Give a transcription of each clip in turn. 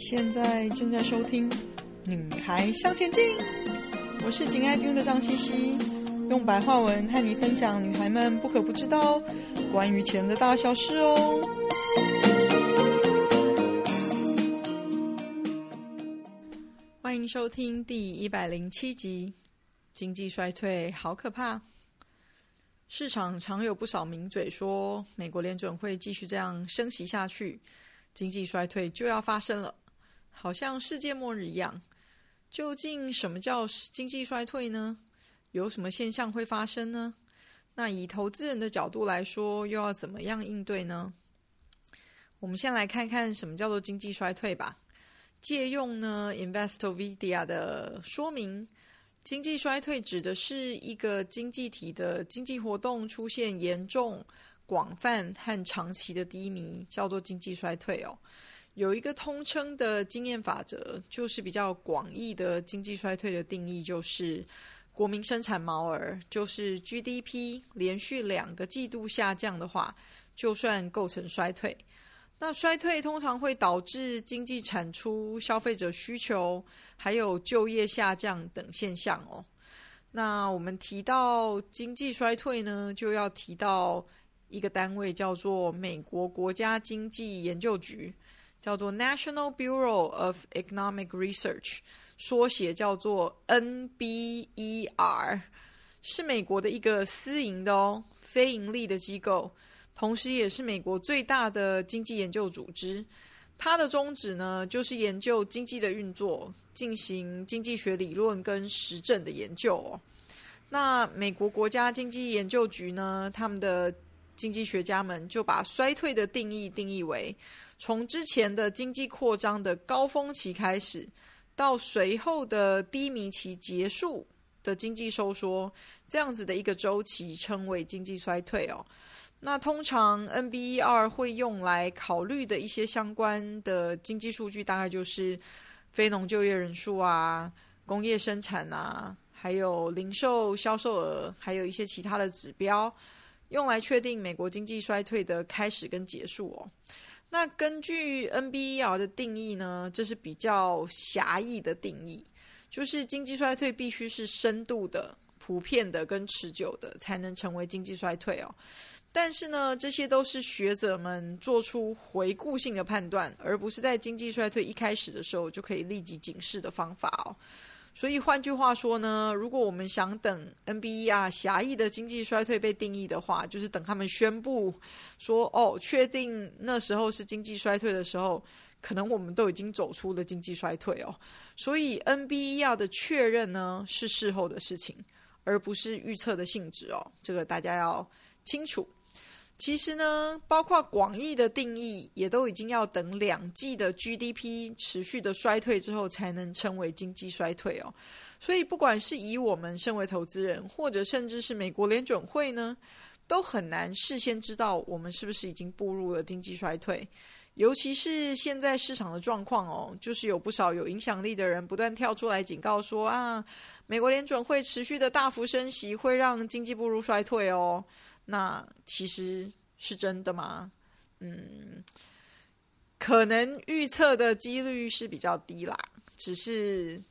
现在正在收听《女孩向前进》，我是紧爱听的张茜茜，用白话文和你分享女孩们不可不知道关于钱的大小事哦。欢迎收听第一百零七集，经济衰退好可怕。市场常有不少名嘴说，美国联准会继续这样升息下去，经济衰退就要发生了，好像世界末日一样。究竟什么叫经济衰退呢？有什么现象会发生呢？那以投资人的角度来说，又要怎么样应对呢？我们先来看看什么叫做经济衰退吧。借用呢，Investovedia 的说明。经济衰退指的是一个经济体的经济活动出现严重、广泛和长期的低迷，叫做经济衰退哦。有一个通称的经验法则，就是比较广义的经济衰退的定义，就是国民生产毛额，就是 GDP 连续两个季度下降的话，就算构成衰退。那衰退通常会导致经济产出、消费者需求，还有就业下降等现象哦。那我们提到经济衰退呢，就要提到一个单位，叫做美国国家经济研究局，叫做 National Bureau of Economic Research，缩写叫做 NBER，是美国的一个私营的哦，非盈利的机构。同时，也是美国最大的经济研究组织。它的宗旨呢，就是研究经济的运作，进行经济学理论跟实证的研究哦。那美国国家经济研究局呢，他们的经济学家们就把衰退的定义定义为，从之前的经济扩张的高峰期开始，到随后的低迷期结束的经济收缩，这样子的一个周期，称为经济衰退哦。那通常 NBER 会用来考虑的一些相关的经济数据，大概就是非农就业人数啊、工业生产啊，还有零售销售额，还有一些其他的指标，用来确定美国经济衰退的开始跟结束哦。那根据 NBER 的定义呢，这是比较狭义的定义，就是经济衰退必须是深度的、普遍的跟持久的，才能成为经济衰退哦。但是呢，这些都是学者们做出回顾性的判断，而不是在经济衰退一开始的时候就可以立即警示的方法哦。所以换句话说呢，如果我们想等 NBER 狭义的经济衰退被定义的话，就是等他们宣布说哦，确定那时候是经济衰退的时候，可能我们都已经走出了经济衰退哦。所以 NBER 的确认呢，是事后的事情，而不是预测的性质哦。这个大家要清楚。其实呢，包括广义的定义，也都已经要等两季的 GDP 持续的衰退之后，才能称为经济衰退哦。所以，不管是以我们身为投资人，或者甚至是美国联准会呢，都很难事先知道我们是不是已经步入了经济衰退。尤其是现在市场的状况哦，就是有不少有影响力的人不断跳出来警告说啊，美国联准会持续的大幅升息会让经济步入衰退哦。那其实是真的吗？嗯，可能预测的几率是比较低啦，只是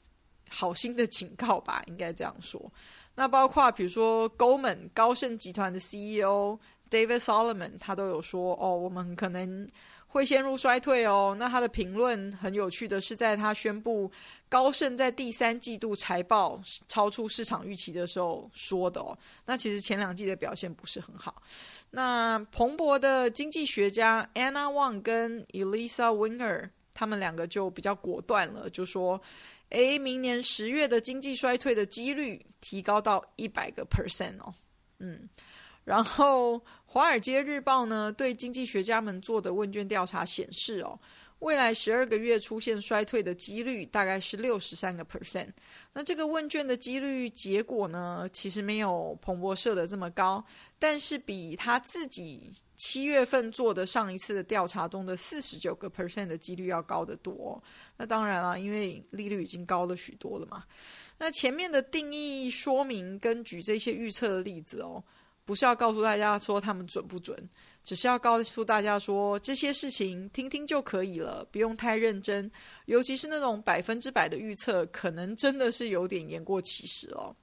好心的警告吧，应该这样说。那包括比如说 Goldman 高盛集团的 CEO David Solomon，他都有说哦，我们可能。会陷入衰退哦。那他的评论很有趣的是，在他宣布高盛在第三季度财报超出市场预期的时候说的哦。那其实前两季的表现不是很好。那彭博的经济学家 Anna Wang 跟 Elisa Winger 他们两个就比较果断了，就说：诶，明年十月的经济衰退的几率提高到一百个 percent 哦。嗯。然后，《华尔街日报》呢对经济学家们做的问卷调查显示，哦，未来十二个月出现衰退的几率大概是六十三个 percent。那这个问卷的几率结果呢，其实没有彭博社的这么高，但是比他自己七月份做的上一次的调查中的四十九个 percent 的几率要高得多。那当然了，因为利率已经高了许多了嘛。那前面的定义说明跟举这些预测的例子哦。不是要告诉大家说他们准不准，只是要告诉大家说这些事情听听就可以了，不用太认真。尤其是那种百分之百的预测，可能真的是有点言过其实哦。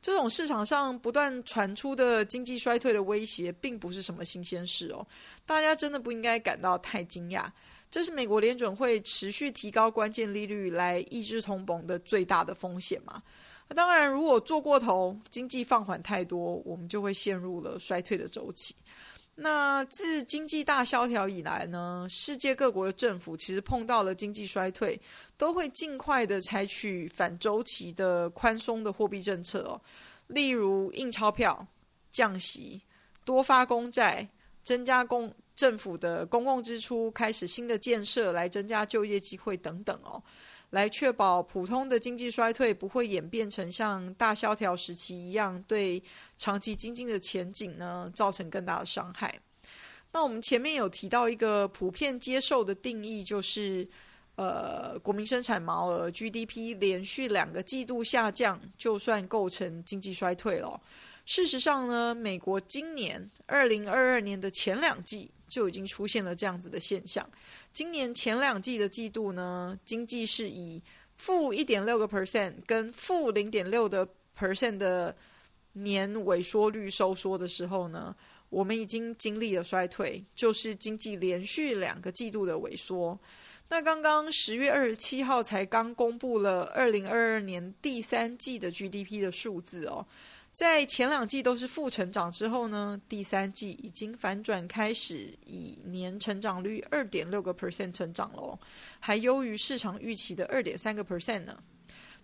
这种市场上不断传出的经济衰退的威胁，并不是什么新鲜事哦，大家真的不应该感到太惊讶。这是美国联准会持续提高关键利率来抑制通膨的最大的风险嘛。当然，如果做过头，经济放缓太多，我们就会陷入了衰退的周期。那自经济大萧条以来呢，世界各国的政府其实碰到了经济衰退，都会尽快的采取反周期的宽松的货币政策哦，例如印钞票、降息、多发公债、增加公政府的公共支出、开始新的建设来增加就业机会等等哦。来确保普通的经济衰退不会演变成像大萧条时期一样，对长期经济的前景呢造成更大的伤害。那我们前面有提到一个普遍接受的定义，就是呃，国民生产毛额 GDP 连续两个季度下降，就算构成经济衰退了。事实上呢，美国今年二零二二年的前两季就已经出现了这样子的现象。今年前两季的季度呢，经济是以负一点六个 percent 跟负零点六的 percent 的年萎缩率收缩的时候呢，我们已经经历了衰退，就是经济连续两个季度的萎缩。那刚刚十月二十七号才刚公布了二零二二年第三季的 GDP 的数字哦。在前两季都是负成长之后呢，第三季已经反转，开始以年成长率二点六个 percent 成长了，还优于市场预期的二点三个 percent 呢。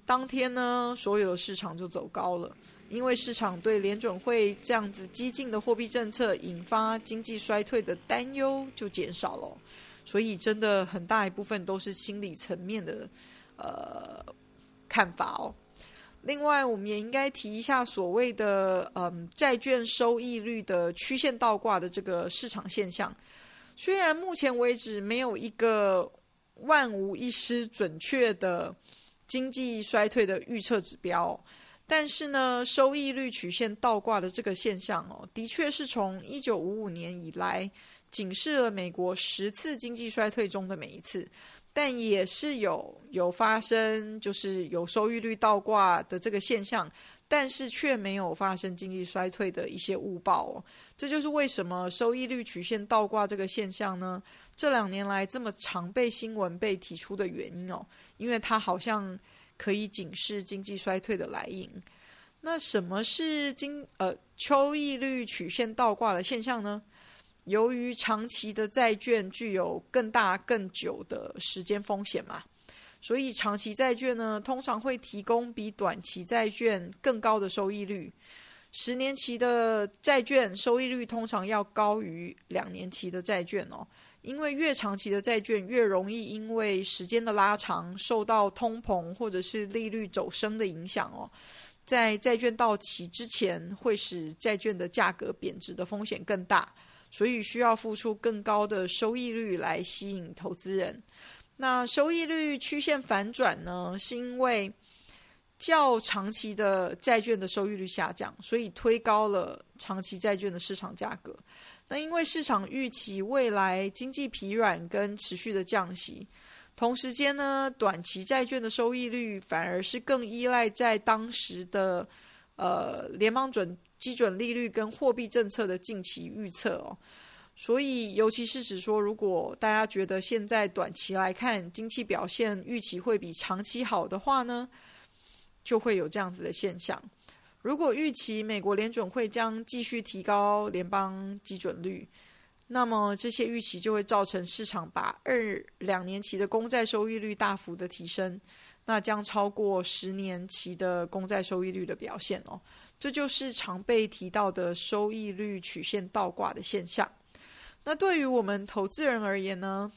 当天呢，所有的市场就走高了，因为市场对联准会这样子激进的货币政策引发经济衰退的担忧就减少了，所以真的很大一部分都是心理层面的呃看法哦。另外，我们也应该提一下所谓的“嗯，债券收益率的曲线倒挂”的这个市场现象。虽然目前为止没有一个万无一失、准确的经济衰退的预测指标，但是呢，收益率曲线倒挂的这个现象哦，的确是从一九五五年以来警示了美国十次经济衰退中的每一次。但也是有有发生，就是有收益率倒挂的这个现象，但是却没有发生经济衰退的一些误报哦。这就是为什么收益率曲线倒挂这个现象呢，这两年来这么常被新闻被提出的原因哦，因为它好像可以警示经济衰退的来因。那什么是经呃收益率曲线倒挂的现象呢？由于长期的债券具有更大、更久的时间风险嘛，所以长期债券呢，通常会提供比短期债券更高的收益率。十年期的债券收益率通常要高于两年期的债券哦，因为越长期的债券越容易因为时间的拉长，受到通膨或者是利率走升的影响哦，在债券到期之前，会使债券的价格贬值的风险更大。所以需要付出更高的收益率来吸引投资人。那收益率曲线反转呢，是因为较长期的债券的收益率下降，所以推高了长期债券的市场价格。那因为市场预期未来经济疲软跟持续的降息，同时间呢，短期债券的收益率反而是更依赖在当时的呃联邦准。基准利率跟货币政策的近期预测哦，所以尤其是指说，如果大家觉得现在短期来看经济表现预期会比长期好的话呢，就会有这样子的现象。如果预期美国联准会将继续提高联邦基准率，那么这些预期就会造成市场把二两年期的公债收益率大幅的提升，那将超过十年期的公债收益率的表现哦。这就是常被提到的收益率曲线倒挂的现象。那对于我们投资人而言呢，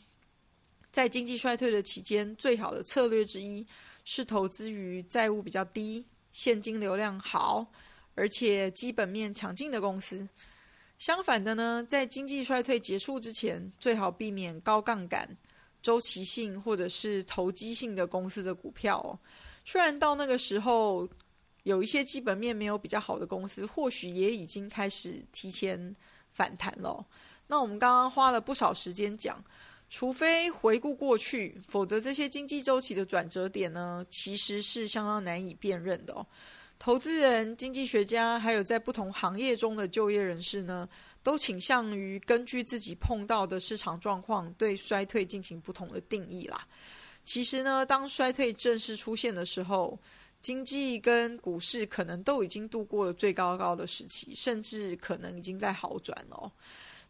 在经济衰退的期间，最好的策略之一是投资于债务比较低、现金流量好，而且基本面强劲的公司。相反的呢，在经济衰退结束之前，最好避免高杠杆、周期性或者是投机性的公司的股票。虽然到那个时候，有一些基本面没有比较好的公司，或许也已经开始提前反弹了。那我们刚刚花了不少时间讲，除非回顾过去，否则这些经济周期的转折点呢，其实是相当难以辨认的。投资人、经济学家，还有在不同行业中的就业人士呢，都倾向于根据自己碰到的市场状况，对衰退进行不同的定义啦。其实呢，当衰退正式出现的时候，经济跟股市可能都已经度过了最高高的时期，甚至可能已经在好转了。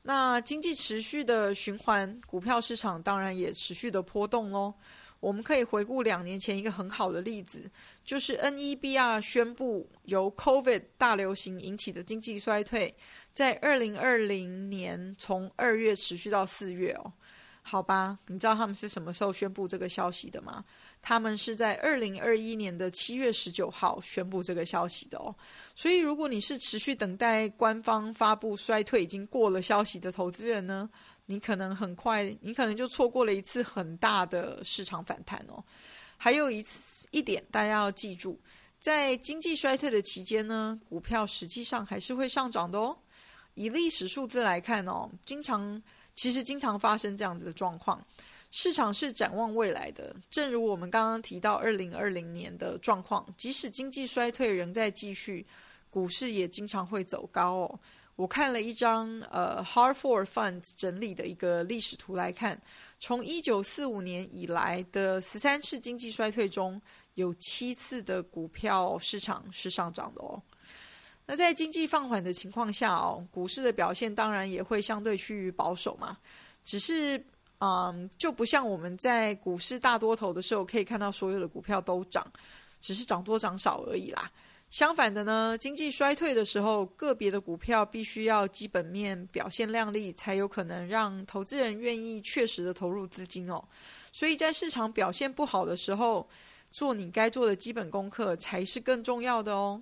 那经济持续的循环，股票市场当然也持续的波动喽。我们可以回顾两年前一个很好的例子，就是 NEBR 宣布由 COVID 大流行引起的经济衰退，在二零二零年从二月持续到四月哦。好吧，你知道他们是什么时候宣布这个消息的吗？他们是在二零二一年的七月十九号宣布这个消息的哦。所以，如果你是持续等待官方发布衰退已经过了消息的投资人呢，你可能很快，你可能就错过了一次很大的市场反弹哦。还有一次一点，大家要记住，在经济衰退的期间呢，股票实际上还是会上涨的哦。以历史数字来看哦，经常。其实经常发生这样子的状况，市场是展望未来的。正如我们刚刚提到，二零二零年的状况，即使经济衰退仍在继续，股市也经常会走高哦。我看了一张呃 Hard for Funds 整理的一个历史图来看，从一九四五年以来的十三次经济衰退中，有七次的股票市场是上涨的哦。那在经济放缓的情况下哦，股市的表现当然也会相对趋于保守嘛。只是，嗯，就不像我们在股市大多头的时候，可以看到所有的股票都涨，只是涨多涨少而已啦。相反的呢，经济衰退的时候，个别的股票必须要基本面表现亮丽，才有可能让投资人愿意确实的投入资金哦。所以在市场表现不好的时候，做你该做的基本功课才是更重要的哦。